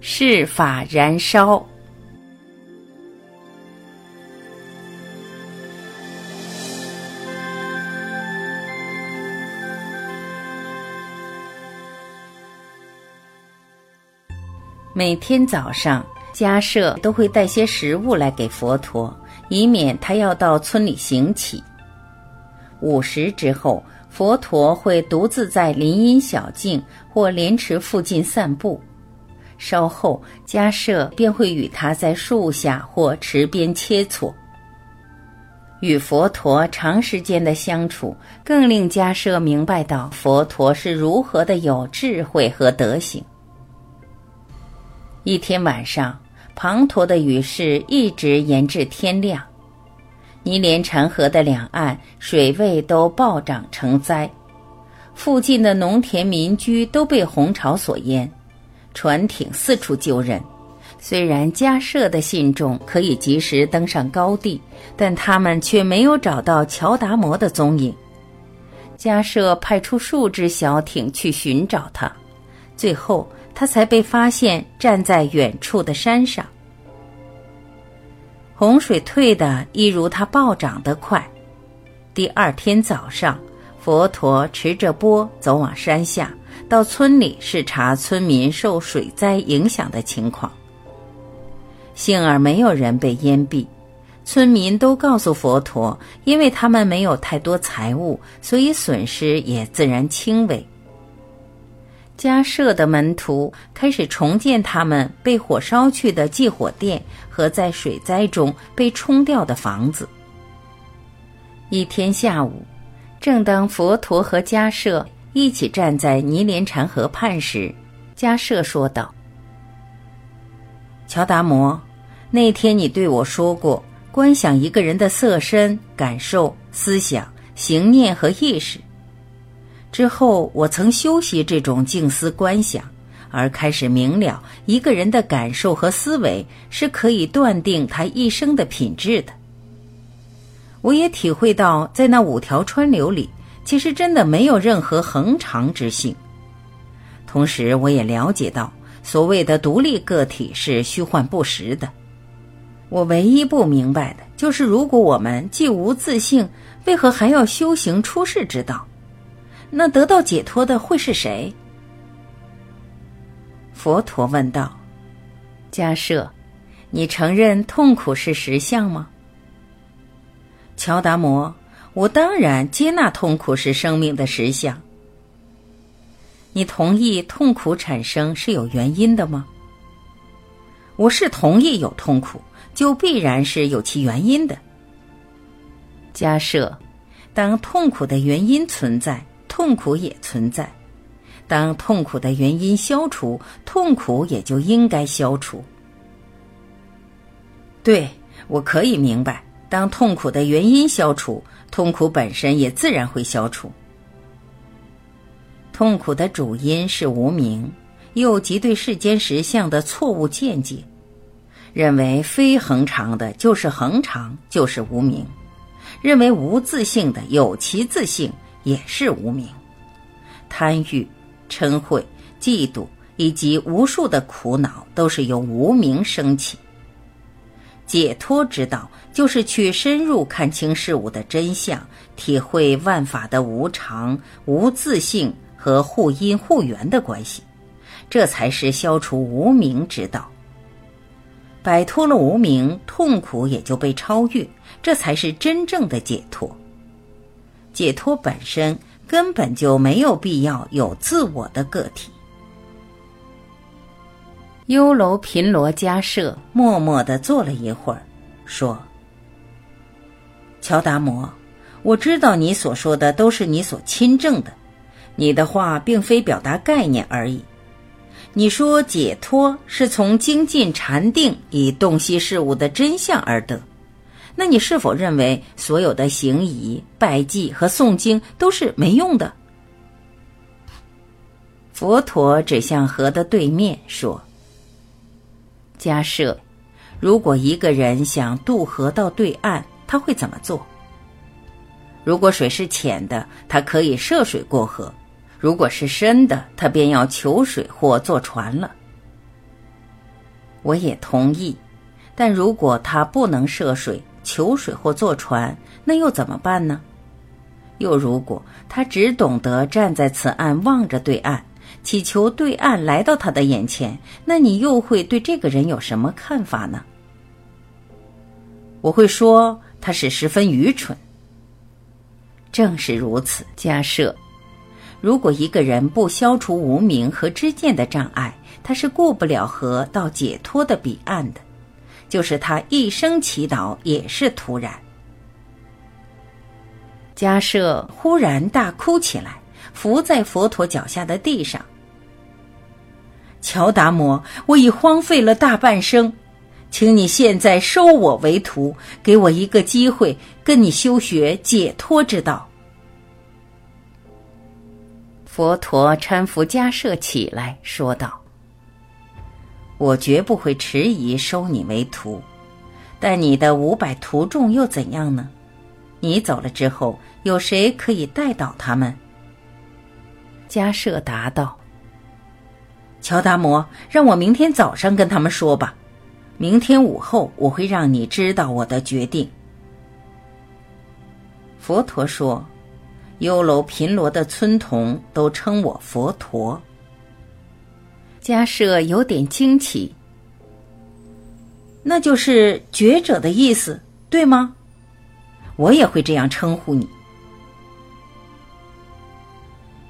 是法燃烧。每天早上，迦舍都会带些食物来给佛陀，以免他要到村里行乞。午时之后，佛陀会独自在林荫小径或莲池附近散步。稍后，迦舍便会与他在树下或池边切磋。与佛陀长时间的相处，更令迦舍明白到佛陀是如何的有智慧和德行。一天晚上，滂沱的雨势一直延至天亮。尼连禅河的两岸水位都暴涨成灾，附近的农田民居都被洪潮所淹，船艇四处救人。虽然迦舍的信众可以及时登上高地，但他们却没有找到乔达摩的踪影。迦舍派出数只小艇去寻找他，最后。他才被发现站在远处的山上。洪水退的一如它暴涨的快。第二天早上，佛陀持着钵走往山下，到村里视察村民受水灾影响的情况。幸而没有人被淹毙，村民都告诉佛陀，因为他们没有太多财物，所以损失也自然轻微。迦舍的门徒开始重建他们被火烧去的祭火殿和在水灾中被冲掉的房子。一天下午，正当佛陀和迦舍一起站在尼连禅河畔时，迦舍说道：“乔达摩，那天你对我说过，观想一个人的色身、感受、思想、行念和意识。”之后，我曾修习这种静思观想，而开始明了一个人的感受和思维是可以断定他一生的品质的。我也体会到，在那五条川流里，其实真的没有任何恒常之性。同时，我也了解到，所谓的独立个体是虚幻不实的。我唯一不明白的就是，如果我们既无自性，为何还要修行出世之道？那得到解脱的会是谁？佛陀问道：“迦舍，你承认痛苦是实相吗？”乔达摩，我当然接纳痛苦是生命的实相。你同意痛苦产生是有原因的吗？我是同意有痛苦，就必然是有其原因的。假设，当痛苦的原因存在。痛苦也存在，当痛苦的原因消除，痛苦也就应该消除。对我可以明白，当痛苦的原因消除，痛苦本身也自然会消除。痛苦的主因是无明，又即对世间实相的错误见解，认为非恒常的就是恒常，就是无明；认为无自性的有其自性。也是无名，贪欲、嗔恚、嫉妒以及无数的苦恼，都是由无名升起。解脱之道，就是去深入看清事物的真相，体会万法的无常、无自性和互因互缘的关系，这才是消除无名之道。摆脱了无名，痛苦也就被超越，这才是真正的解脱。解脱本身根本就没有必要有自我的个体。优楼频罗迦舍默默的坐了一会儿，说：“乔达摩，我知道你所说的都是你所亲证的，你的话并非表达概念而已。你说解脱是从精进禅定以洞悉事物的真相而得。”那你是否认为所有的行仪、拜祭和诵经都是没用的？佛陀指向河的对面说：“假设，如果一个人想渡河到对岸，他会怎么做？如果水是浅的，他可以涉水过河；如果是深的，他便要求水或坐船了。”我也同意，但如果他不能涉水、求水或坐船，那又怎么办呢？又如果他只懂得站在此岸望着对岸，祈求对岸来到他的眼前，那你又会对这个人有什么看法呢？我会说他是十分愚蠢。正是如此，假设如果一个人不消除无名和知见的障碍，他是过不了河到解脱的彼岸的，就是他一生祈祷也是徒然。迦舍忽然大哭起来，伏在佛陀脚下的地上。乔达摩，我已荒废了大半生，请你现在收我为徒，给我一个机会，跟你修学解脱之道。佛陀搀扶迦舍起来，说道：“我绝不会迟疑收你为徒，但你的五百徒众又怎样呢？你走了之后，有谁可以带倒他们？”迦舍答道：“乔达摩，让我明天早上跟他们说吧。明天午后，我会让你知道我的决定。”佛陀说。优楼频罗的村童都称我佛陀。迦舍有点惊奇，那就是觉者的意思，对吗？我也会这样称呼你。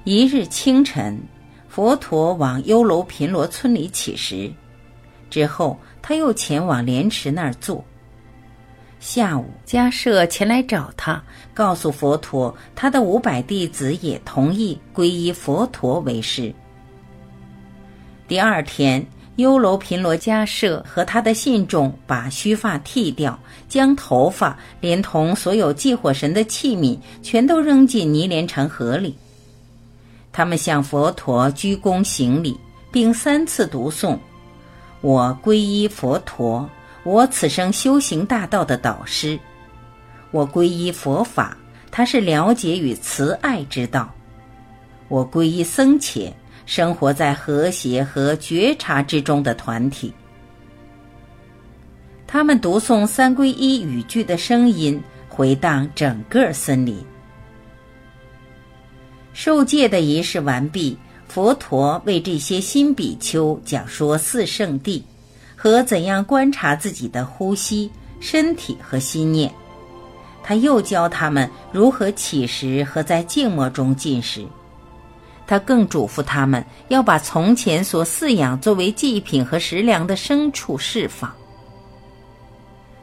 一日清晨，佛陀往优楼频罗村里乞食，之后他又前往莲池那儿坐。下午，迦舍前来找他，告诉佛陀，他的五百弟子也同意皈依佛陀为师。第二天，优楼频罗迦舍和他的信众把须发剃掉，将头发连同所有祭火神的器皿全都扔进泥莲城河里。他们向佛陀鞠躬行礼，并三次读诵：“我皈依佛陀。”我此生修行大道的导师，我皈依佛法，他是了解与慈爱之道；我皈依僧伽，生活在和谐和觉察之中的团体。他们读诵三皈依语句的声音回荡整个森林。受戒的仪式完毕，佛陀为这些新比丘讲说四圣谛。和怎样观察自己的呼吸、身体和心念，他又教他们如何起食和在静默中进食。他更嘱咐他们要把从前所饲养作为祭品和食粮的牲畜释放。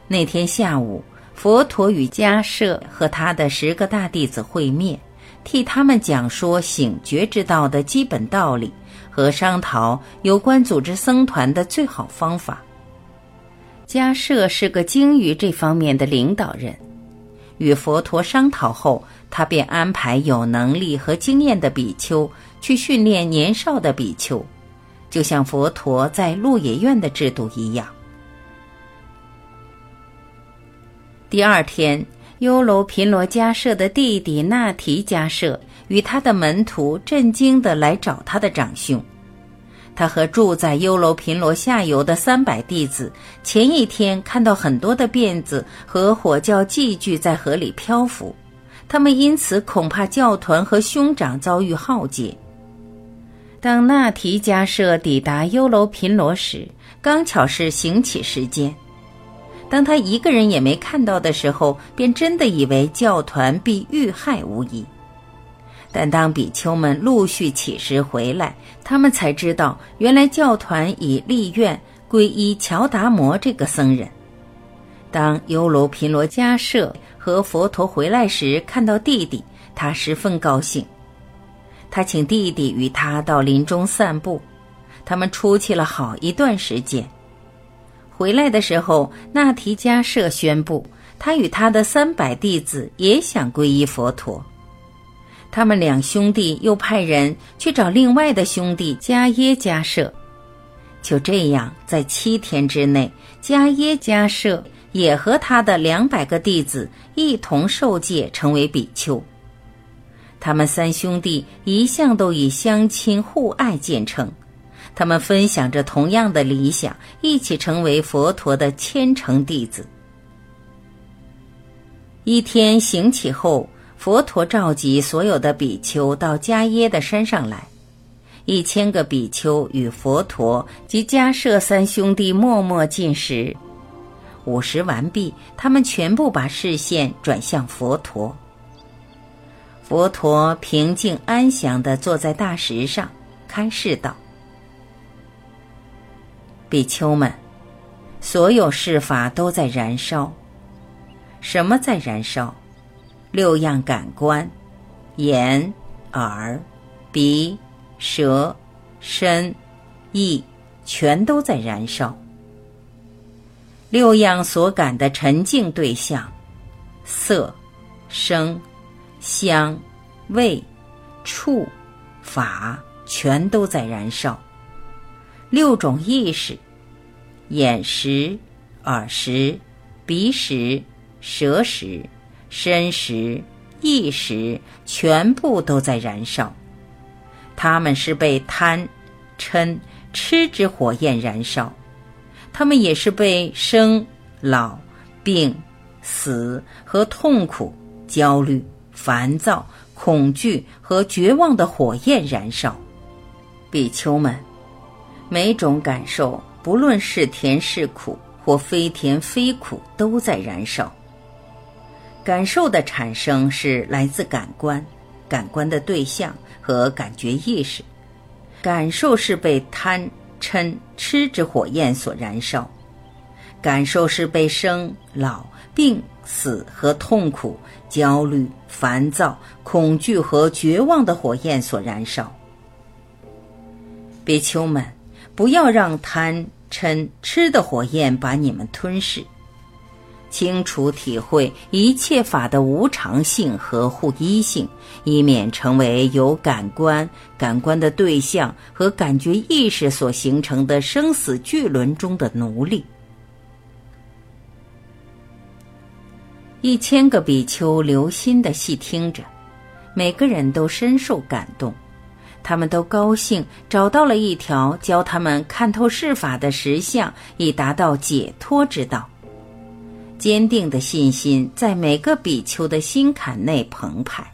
那天下午，佛陀与迦舍和他的十个大弟子会面，替他们讲说醒觉之道的基本道理。和商讨有关组织僧团的最好方法。迦舍是个精于这方面的领导人，与佛陀商讨后，他便安排有能力和经验的比丘去训练年少的比丘，就像佛陀在鹿野苑的制度一样。第二天，优楼频罗迦舍的弟弟那提迦舍。与他的门徒震惊地来找他的长兄，他和住在优楼频罗下游的三百弟子前一天看到很多的辫子和火教祭具在河里漂浮，他们因此恐怕教团和兄长遭遇浩劫。当那提迦舍抵达优楼频罗时，刚巧是行乞时间，当他一个人也没看到的时候，便真的以为教团必遇害无疑。但当比丘们陆续起食回来，他们才知道，原来教团已立愿皈依乔达摩这个僧人。当优楼频罗迦舍和佛陀回来时，看到弟弟，他十分高兴。他请弟弟与他到林中散步，他们出去了好一段时间。回来的时候，那提迦舍宣布，他与他的三百弟子也想皈依佛陀。他们两兄弟又派人去找另外的兄弟迦耶迦舍，就这样，在七天之内，迦耶迦舍也和他的两百个弟子一同受戒，成为比丘。他们三兄弟一向都以相亲互爱见称，他们分享着同样的理想，一起成为佛陀的虔诚弟子。一天行起后，佛陀召集所有的比丘到迦耶的山上来。一千个比丘与佛陀及迦舍三兄弟默默进食。午食完毕，他们全部把视线转向佛陀。佛陀平静安详地坐在大石上，开示道：“比丘们，所有事法都在燃烧。什么在燃烧？六样感官：眼、耳、鼻。”舌、身、意，全都在燃烧。六样所感的沉静对象，色、声、香、味、触、法，全都在燃烧。六种意识，眼识、耳识、鼻识、舌识、身识、意识，全部都在燃烧。他们是被贪、嗔、痴之火焰燃烧，他们也是被生、老、病、死和痛苦、焦虑、烦躁、恐惧和绝望的火焰燃烧。比丘们，每种感受，不论是甜是苦或非甜非苦，都在燃烧。感受的产生是来自感官，感官的对象。和感觉意识，感受是被贪嗔痴之火焰所燃烧，感受是被生老病死和痛苦、焦虑、烦躁、恐惧和绝望的火焰所燃烧。比丘们，不要让贪嗔痴的火焰把你们吞噬。清楚体会一切法的无常性和互依性，以免成为由感官、感官的对象和感觉意识所形成的生死巨轮中的奴隶。一千个比丘留心的细听着，每个人都深受感动，他们都高兴找到了一条教他们看透世法的实相，以达到解脱之道。坚定的信心在每个比丘的心坎内澎湃。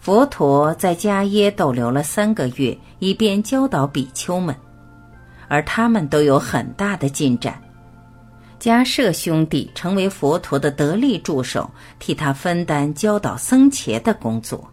佛陀在迦耶逗留了三个月，以便教导比丘们，而他们都有很大的进展。迦舍兄弟成为佛陀的得力助手，替他分担教导僧伽的工作。